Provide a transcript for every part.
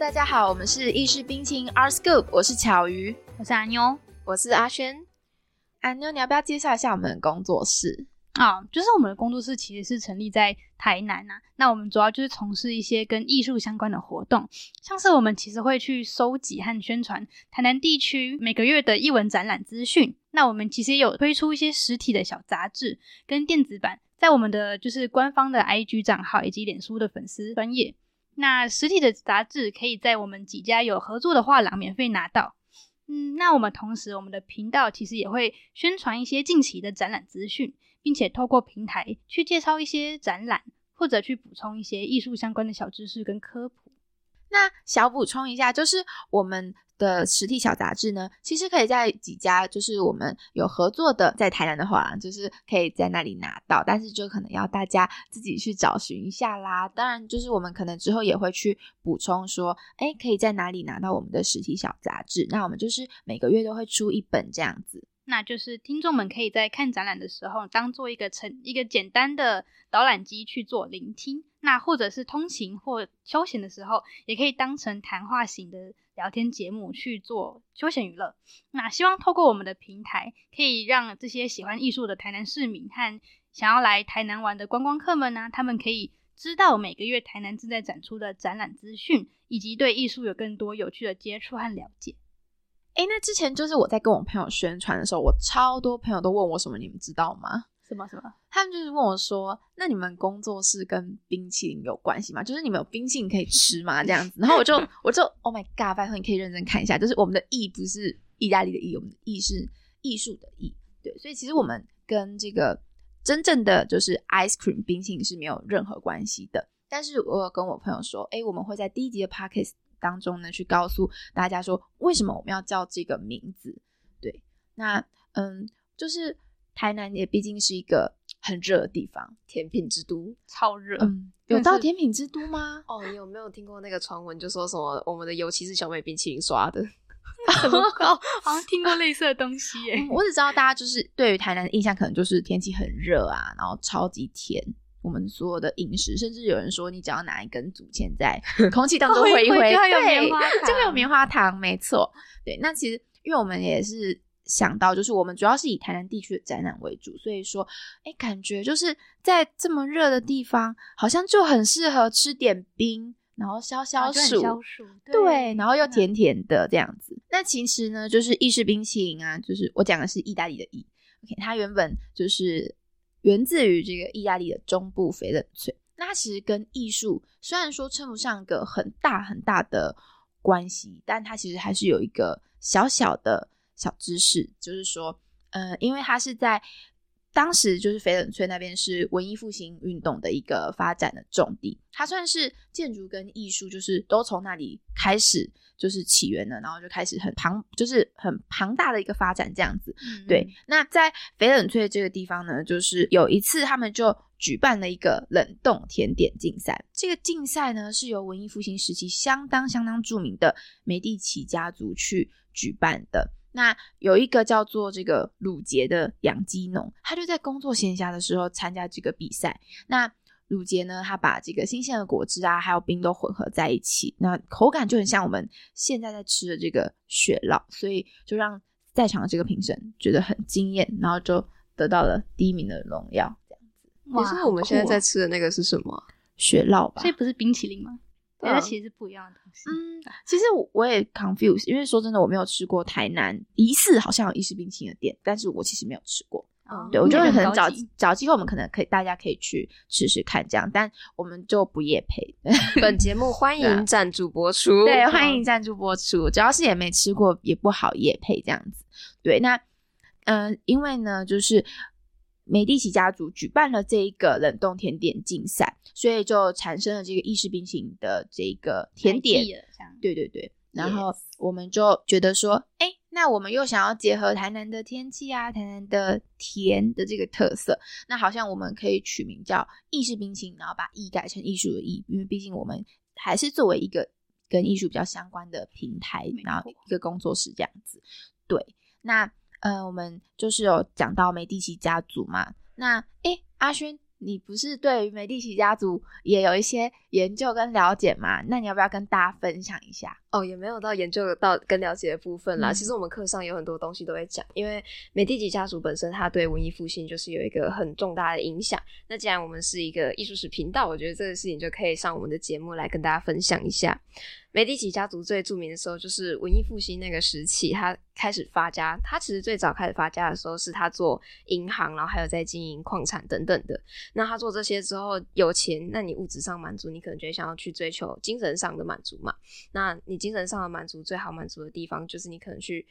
大家好，我们是意式冰淇淋 Art Scoop，我是巧鱼，我是阿妞，我是阿轩。阿妞，你要不要介绍一下我们的工作室？啊，就是我们的工作室其实是成立在台南呐。那我们主要就是从事一些跟艺术相关的活动，像是我们其实会去收集和宣传台南地区每个月的艺文展览资讯。那我们其实也有推出一些实体的小杂志跟电子版，在我们的就是官方的 IG 账号以及脸书的粉丝专业。那实体的杂志可以在我们几家有合作的画廊免费拿到。嗯，那我们同时我们的频道其实也会宣传一些近期的展览资讯，并且透过平台去介绍一些展览，或者去补充一些艺术相关的小知识跟科普。那小补充一下，就是我们的实体小杂志呢，其实可以在几家就是我们有合作的，在台南的话，就是可以在那里拿到，但是就可能要大家自己去找寻一下啦。当然，就是我们可能之后也会去补充说，哎，可以在哪里拿到我们的实体小杂志？那我们就是每个月都会出一本这样子。那就是听众们可以在看展览的时候，当做一个成一个简单的导览机去做聆听。那或者是通勤或休闲的时候，也可以当成谈话型的聊天节目去做休闲娱乐。那希望透过我们的平台，可以让这些喜欢艺术的台南市民和想要来台南玩的观光客们呢，他们可以知道每个月台南正在展出的展览资讯，以及对艺术有更多有趣的接触和了解。哎，那之前就是我在跟我朋友宣传的时候，我超多朋友都问我什么，你们知道吗？什么什么？他们就是问我说：“那你们工作室跟冰淇淋有关系吗？就是你们有冰淇淋可以吃吗？”这样子，然后我就 我就 Oh my God！拜托你可以认真看一下，就是我们的“意”不是意大利的“意”，我们的“意”是艺术的“艺”。对，所以其实我们跟这个真正的就是 ice cream 冰淇淋是没有任何关系的。但是我有跟我朋友说：“哎，我们会在第一集的 podcast 当中呢，去告诉大家说为什么我们要叫这个名字。”对，那嗯，就是。台南也毕竟是一个很热的地方，甜品之都，超热。嗯，有到甜品之都吗？哦，你有没有听过那个传闻，就说什么我们的油漆是小美冰淇淋刷的？哦，好像听过类似的东西 耶。我只知道大家就是对于台南的印象，可能就是天气很热啊，然后超级甜。我们所有的饮食，甚至有人说，你只要拿一根竹签在 空气当中挥一挥，对，就会有 棉花糖。没错，对。那其实因为我们也是。想到就是我们主要是以台南地区的展览为主，所以说，哎，感觉就是在这么热的地方，好像就很适合吃点冰，然后消消暑，对，然后又甜甜的这样子。那其实呢，就是意式冰淇淋啊，就是我讲的是意大利的意，OK，它原本就是源自于这个意大利的中部翡冷翠。那它其实跟艺术虽然说称不上一个很大很大的关系，但它其实还是有一个小小的。小知识就是说，呃，因为它是在当时就是翡冷翠那边是文艺复兴运动的一个发展的重地，它算是建筑跟艺术就是都从那里开始就是起源的，然后就开始很庞就是很庞大的一个发展这样子。对，那在翡冷翠这个地方呢，就是有一次他们就举办了一个冷冻甜点竞赛，这个竞赛呢是由文艺复兴时期相当相当著名的梅第奇家族去举办的。那有一个叫做这个鲁杰的养鸡农，他就在工作闲暇的时候参加这个比赛。那鲁杰呢，他把这个新鲜的果汁啊，还有冰都混合在一起，那口感就很像我们现在在吃的这个雪酪，所以就让在场的这个评审觉得很惊艳，然后就得到了第一名的荣耀。这样子，哇！是我们现在在吃的那个是什么？雪酪吧？所以不是冰淇淋吗？它其实不一样的东西。嗯，其实我我也 confuse，因为说真的，我没有吃过台南疑似好像有意式冰淇淋的店，但是我其实没有吃过。对，我觉得可能找找机会，我们可能可以大家可以去吃吃看这样，但我们就不夜配。本节目欢迎赞助播出，对，欢迎赞助播出。主要是也没吃过，也不好夜配这样子。对，那嗯，因为呢，就是。美第奇家族举办了这一个冷冻甜点竞赛，所以就产生了这个意式冰淇淋的这个甜点。对对对，然后我们就觉得说，哎，那我们又想要结合台南的天气啊，台南的甜的这个特色，那好像我们可以取名叫意式冰淇淋，然后把“意”改成艺术的“艺”，因为毕竟我们还是作为一个跟艺术比较相关的平台，然后一个工作室这样子。对，那。呃，我们就是有讲到梅第奇家族嘛。那，诶，阿勋，你不是对于美第奇家族也有一些研究跟了解吗？那你要不要跟大家分享一下？哦，也没有到研究到跟了解的部分啦。嗯其实我们课上有很多东西都会讲，因为美第奇家族本身它对文艺复兴就是有一个很重大的影响。那既然我们是一个艺术史频道，我觉得这个事情就可以上我们的节目来跟大家分享一下。梅第奇家族最著名的时候就是文艺复兴那个时期，他开始发家。他其实最早开始发家的时候是他做银行，然后还有在经营矿产等等的。那他做这些之后有钱，那你物质上满足，你可能就会想要去追求精神上的满足嘛。那你精神上的满足最好满足的地方，就是你可能去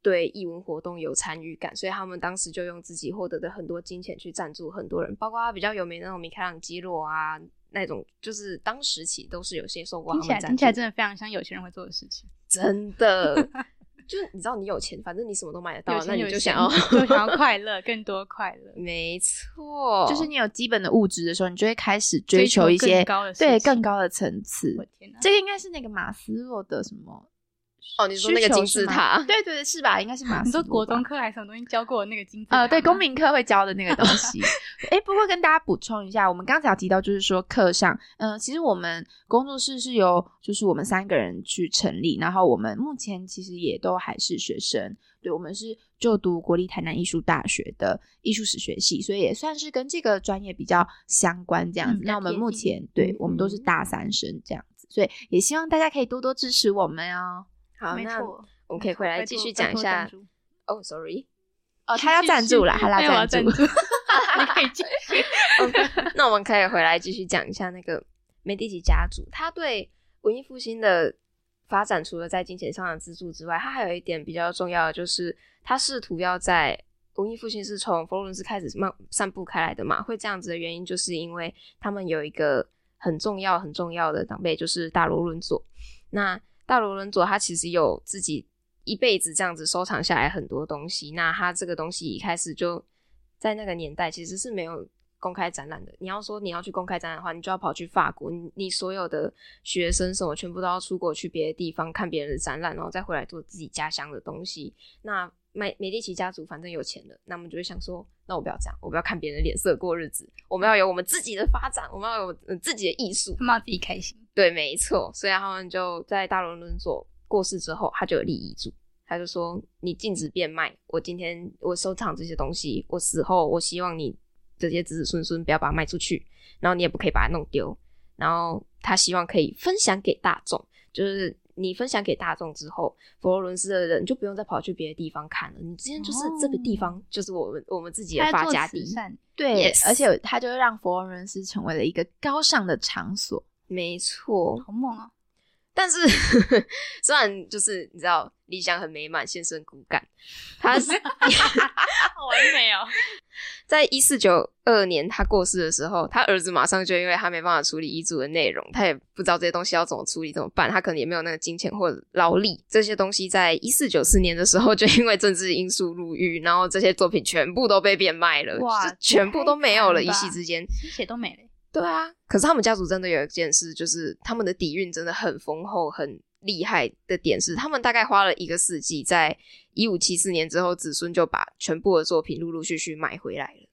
对艺文活动有参与感，所以他们当时就用自己获得的很多金钱去赞助很多人，包括他比较有名的那种米开朗基罗啊，那种就是当时起都是有些受过听起来他们赞助。听起来真的非常像有钱人会做的事情。真的，就是你知道你有钱，反正你什么都买得到，那有有闲你就想要就想要快乐，更多快乐，没错，就是你有基本的物质的时候，你就会开始追追求求一些更高的对更高的层次我。天哪！这个应该是那个马斯洛的什么？哦你说那个金字塔对对对，是吧？应该是马斯你说。国中课还是什么东西教过我那个金字塔吗？呃，对，公民课会教的那个东西。哎，不过跟大家补充一下，我们刚才有提到，就是说课上，嗯、其实我们工作室是由就是我们三个人去成立，然后我们目前其实也都还是学生，对我们是就读国立台南艺术大学的艺术史学系，所以也算是跟这个专业比较相关这样子。嗯那我们目前对嗯我们都是大三生这样子，所以也希望大家可以多多支持我们哦。好，那。我们可以回来继续讲一下。哦，sorry，哦，他要赞助了，他他要赞助。你可以继续。那我们可以回来继续讲一下那个美第奇家族，他对文艺复兴的发展，除了在金钱上的资助之外，他还有一点比较重要的，就是他试图要在文艺复兴是从佛罗伦斯开始慢散布开来的嘛，会这样子的原因，就是因为他们有一个很重要很重要的长辈，就是大罗伦佐。那大罗伦佐他其实有自己一辈子这样子收藏下来很多东西，那他这个东西一开始就在那个年代其实是没有公开展览的。你要说你要去公开展览的话，你就要跑去法国，你你所有的学生什么全部都要出国去别的地方看别人的展览，然后再回来做自己家乡的东西。那美美第奇家族反正有钱了，那我们就会想说，那我不要这样，我不要看别人的脸色过日子，我们要有我们自己的发展，我们要有呃自己的艺术。他们要自己开心。对，没错。所以他们就在大伦伦佐过世之后，他就有立遗嘱，他就说：“你禁止变卖，我今天我收藏这些东西，我死后我希望你这些子子孙孙不要把它卖出去，然后你也不可以把它弄丢。然后他希望可以分享给大众，就是你分享给大众之后，佛罗伦斯的人就不用再跑去别的地方看了。你今天就是这个地方，就是我们我们自己的发家地。对 Yes 而且他就让佛罗伦斯成为了一个高尚的场所。没错，好猛啊！但是 虽然就是你知道理想很美满，现实很骨感，他是 好完美哦。在一四九二年他过世的时候，他儿子马上就因为他没办法处理遗嘱的内容，他也不知道这些东西要怎么处理怎么办，他可能也没有那个金钱或者劳力，这些东西在一四九四年的时候就因为政治因素入狱，然后这些作品全部都被变卖了，哇就全部都没有了，一夕之间。一切都没了。对啊，可是他们家族真的有一件事，就是他们的底蕴真的很丰厚、很厉害的点是，他们大概花了一个世纪，在一五七四年之后，子孙就把全部的作品陆陆续续买回来了。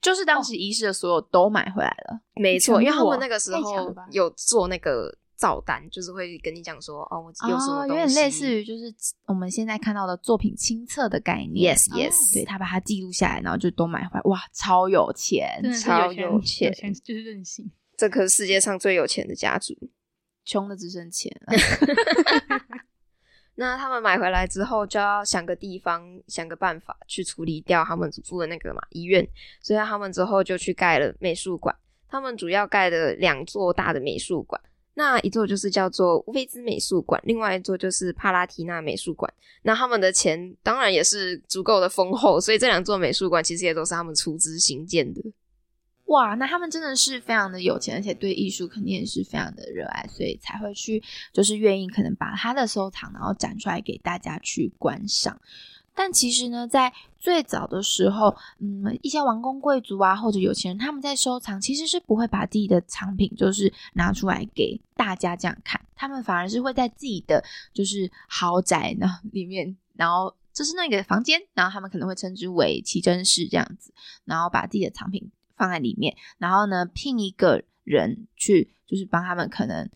就是当时遗失的所有都买回来了，没错，因为他们那个时候有做那个照单，就是会跟你讲说，哦，我有什么哦，东西，有点类似于就是我们现在看到的作品清册的概念。Yes 哦 Yes，对他把它记录下来，然后就都买回来，哇，超有钱，超有有钱有钱就是任性。这可是世界上最有钱的家族。穷的只剩钱了。那他们买回来之后，就要想个地方，想个办法去处理掉他们祖父的那个嘛医院，所以他们之后就去盖了美术馆。他们主要盖的两座大的美术馆，那一座就是叫做乌菲兹美术馆，另外一座就是帕拉提纳美术馆。那他们的钱当然也是足够的丰厚，所以这两座美术馆其实也都是他们出资兴建的。哇，那他们真的是非常的有钱，而且对艺术肯定也是非常的热爱，所以才会去就是愿意可能把他的收藏然后展出来给大家去观赏。但其实呢，在最早的时候，嗯，一些王公贵族啊或者有钱人，他们在收藏其实是不会把自己的藏品就是拿出来给大家这样看，他们反而是会在自己的就是豪宅呢里面，然后就是那个房间，然后他们可能会称之为奇珍室这样子，然后把自己的藏品放在里面，然后呢聘一个人去，就是帮他们可能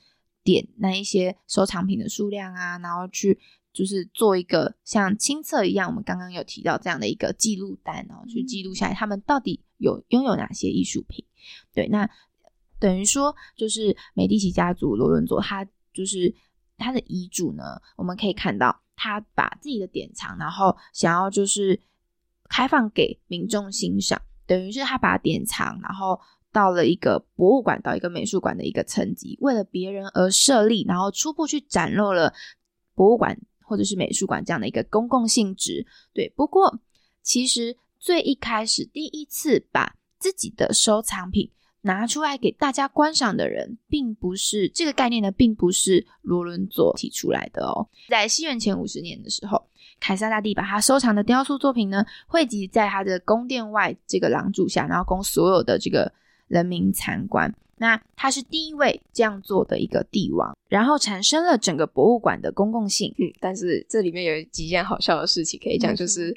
点那一些收藏品的数量啊，然后去就是做一个像清册一样，我们刚刚有提到这样的一个记录单，然后去记录下来他们到底有拥有哪些艺术品。对，那等于说就是美第奇家族罗伦佐，他就是他的遗嘱呢，我们可以看到他把自己的典藏，然后想要就是开放给民众欣赏。等于是他把典藏，然后到了一个博物馆，到一个美术馆的一个层级，为了别人而设立，然后初步去展露了博物馆或者是美术馆这样的一个公共性质。对，不过其实最一开始第一次把自己的收藏品拿出来给大家观赏的人，并不是这个概念呢，并不是罗伦佐提出来的哦。在西元前五十年的时候。凯撒大帝把他收藏的雕塑作品呢，汇集在他的宫殿外这个廊柱下，然后供所有的这个人民参观。那他是第一位这样做的一个帝王，然后产生了整个博物馆的公共性。嗯，但是这里面有几件好笑的事情可以讲，就是。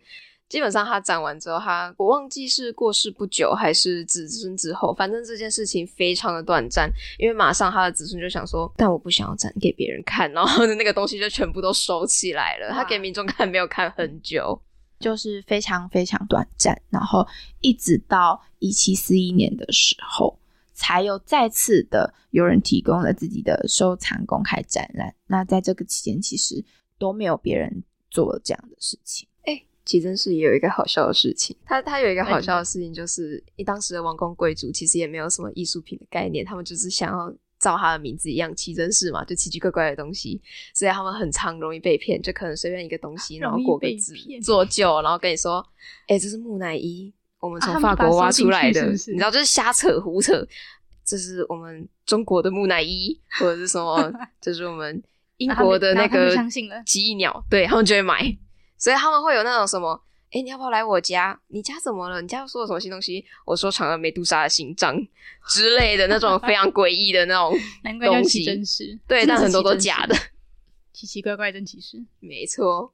基本上他展完之后，他我忘记是过世不久还是子孙之后，反正这件事情非常的短暂，因为马上他的子孙就想说，但我不想要展给别人看，然后 那个东西就全部都收起来了。他给民众看没有看很久，就是非常非常短暂，然后一直到一七四一年的时候，才有再次的有人提供了自己的收藏公开展览。那在这个期间，其实都没有别人做了这样的事情。哎奇珍室也有一个好笑的事情，他他有一个好笑的事情，就是一当时的王公贵族其实也没有什么艺术品的概念，他们就是想要照他的名字一样奇珍室嘛，就奇奇怪怪的东西，所以他们很常容易被骗，就可能随便一个东西，然后过个字做旧，然后跟你说，哎，这是木乃伊，我们从法国挖出来的，你知道，就是瞎扯胡扯，这是我们中国的木乃伊，或者是什么，这是我们英国的那个奇异鸟，对他们就会买。所以他们会有那种什么，哎，你要不要来我家？你家怎么了？你家说了什么新东西？我说藏了梅杜莎的心脏 之类的那种非常诡异的那种 东西，真实对，但很多都假的，奇奇怪怪真奇实，没错。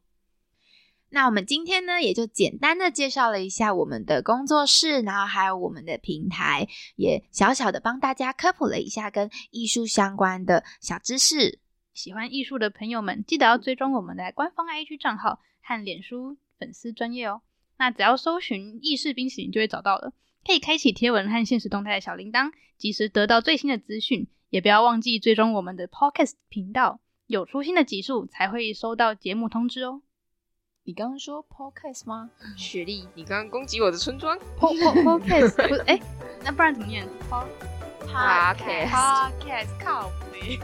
那我们今天呢，也就简单的介绍了一下我们的工作室，然后还有我们的平台，也小小的帮大家科普了一下跟艺术相关的小知识。喜欢艺术的朋友们，记得要追踪我们的官方 IG 账号。和脸书粉丝专业哦，那只要搜寻意式冰淇淋就会找到了。可以开启贴文和现实动态的小铃铛，及时得到最新的资讯。也不要忘记追踪我们的 Podcast 频道，有出新的集数才会收到节目通知哦。你刚刚说 Podcast 吗？雪莉，你刚刚攻击我的村庄。po po podcast 不是？哎，那不然怎么念？Podcast Podcast 靠背。